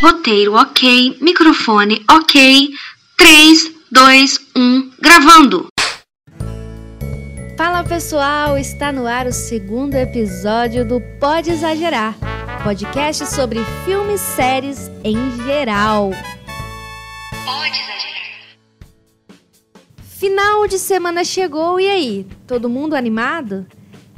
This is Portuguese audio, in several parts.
Roteiro ok, microfone ok. 3, 2, 1, gravando! Fala pessoal, está no ar o segundo episódio do Pode Exagerar podcast sobre filmes e séries em geral. Pode exagerar. Final de semana chegou e aí? Todo mundo animado?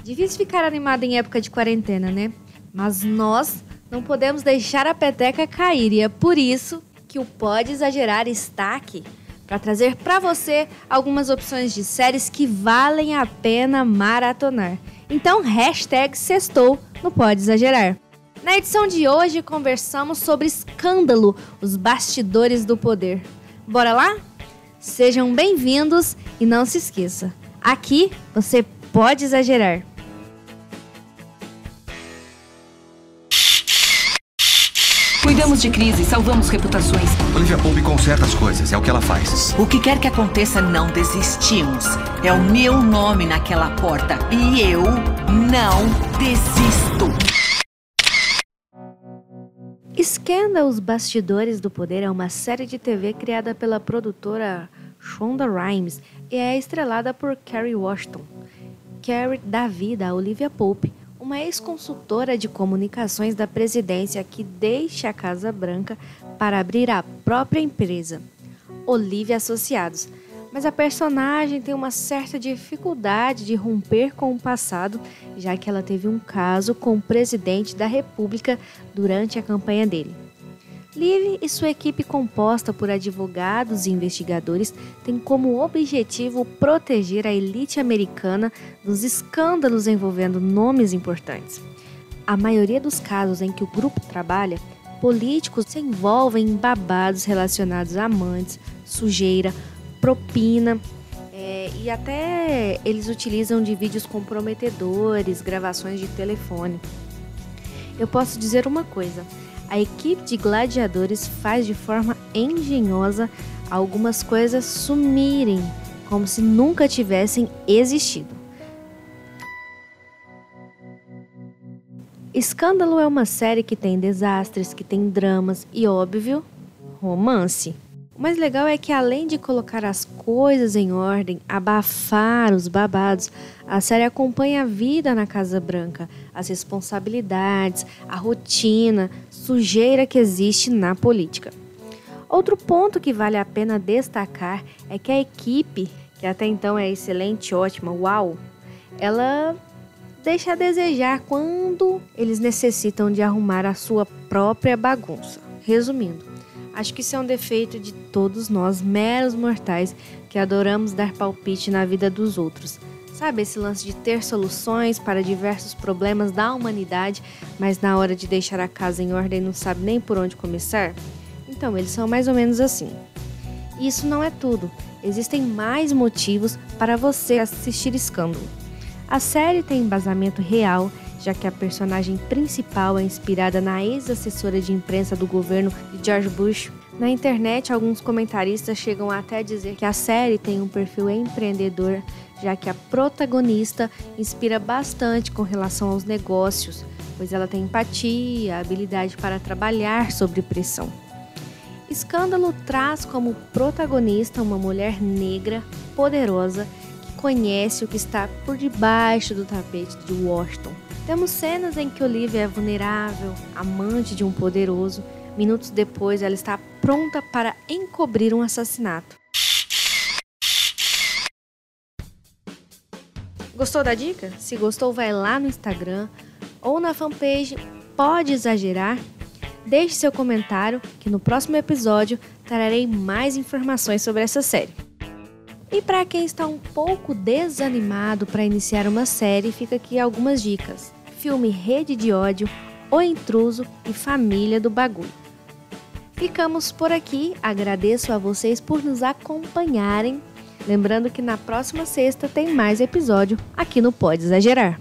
Difícil ficar animado em época de quarentena, né? Mas nós não podemos deixar a peteca cair e é por isso que o Pode Exagerar está aqui para trazer para você algumas opções de séries que valem a pena maratonar. Então, hashtag sextou no Pode Exagerar. Na edição de hoje, conversamos sobre escândalo, os bastidores do poder. Bora lá? Sejam bem-vindos e não se esqueça, aqui você pode exagerar. Cuidamos de crise, salvamos reputações. Olivia Pope conserta as coisas, é o que ela faz. O que quer que aconteça, não desistimos. É o meu nome naquela porta e eu não desisto. Scandal, Os Bastidores do Poder é uma série de TV criada pela produtora Shonda Rhimes e é estrelada por Kerry Washington. Kerry dá vida a Olivia Pope, uma ex-consultora de comunicações da presidência que deixa a Casa Branca para abrir a própria empresa, Olivia Associados. Mas a personagem tem uma certa dificuldade de romper com o passado, já que ela teve um caso com o presidente da República durante a campanha dele. Liv e sua equipe composta por advogados e investigadores têm como objetivo proteger a elite americana dos escândalos envolvendo nomes importantes. A maioria dos casos em que o grupo trabalha, políticos se envolvem em babados relacionados a amantes, sujeira, propina é, e até eles utilizam de vídeos comprometedores, gravações de telefone. Eu posso dizer uma coisa a equipe de gladiadores faz de forma engenhosa algumas coisas sumirem, como se nunca tivessem existido. Escândalo é uma série que tem desastres, que tem dramas e, óbvio, romance. O mais legal é que, além de colocar as coisas em ordem, abafar os babados, a série acompanha a vida na Casa Branca, as responsabilidades, a rotina, sujeira que existe na política. Outro ponto que vale a pena destacar é que a equipe, que até então é excelente, ótima, uau, ela deixa a desejar quando eles necessitam de arrumar a sua própria bagunça. Resumindo, Acho que isso é um defeito de todos nós, meros mortais, que adoramos dar palpite na vida dos outros. Sabe esse lance de ter soluções para diversos problemas da humanidade, mas na hora de deixar a casa em ordem não sabe nem por onde começar? Então, eles são mais ou menos assim. E isso não é tudo. Existem mais motivos para você assistir Escândalo. A série tem embasamento real, já que a personagem principal é inspirada na ex-assessora de imprensa do governo de George Bush. Na internet, alguns comentaristas chegam até a dizer que a série tem um perfil empreendedor, já que a protagonista inspira bastante com relação aos negócios, pois ela tem empatia, habilidade para trabalhar sob pressão. Escândalo traz como protagonista uma mulher negra, poderosa, conhece o que está por debaixo do tapete de Washington. Temos cenas em que Olivia é vulnerável, amante de um poderoso. Minutos depois, ela está pronta para encobrir um assassinato. Gostou da dica? Se gostou, vai lá no Instagram ou na fanpage Pode Exagerar. Deixe seu comentário que no próximo episódio trarei mais informações sobre essa série. E para quem está um pouco desanimado para iniciar uma série, fica aqui algumas dicas. Filme Rede de Ódio, O Intruso e Família do Bagulho. Ficamos por aqui, agradeço a vocês por nos acompanharem. Lembrando que na próxima sexta tem mais episódio aqui no Pode Exagerar.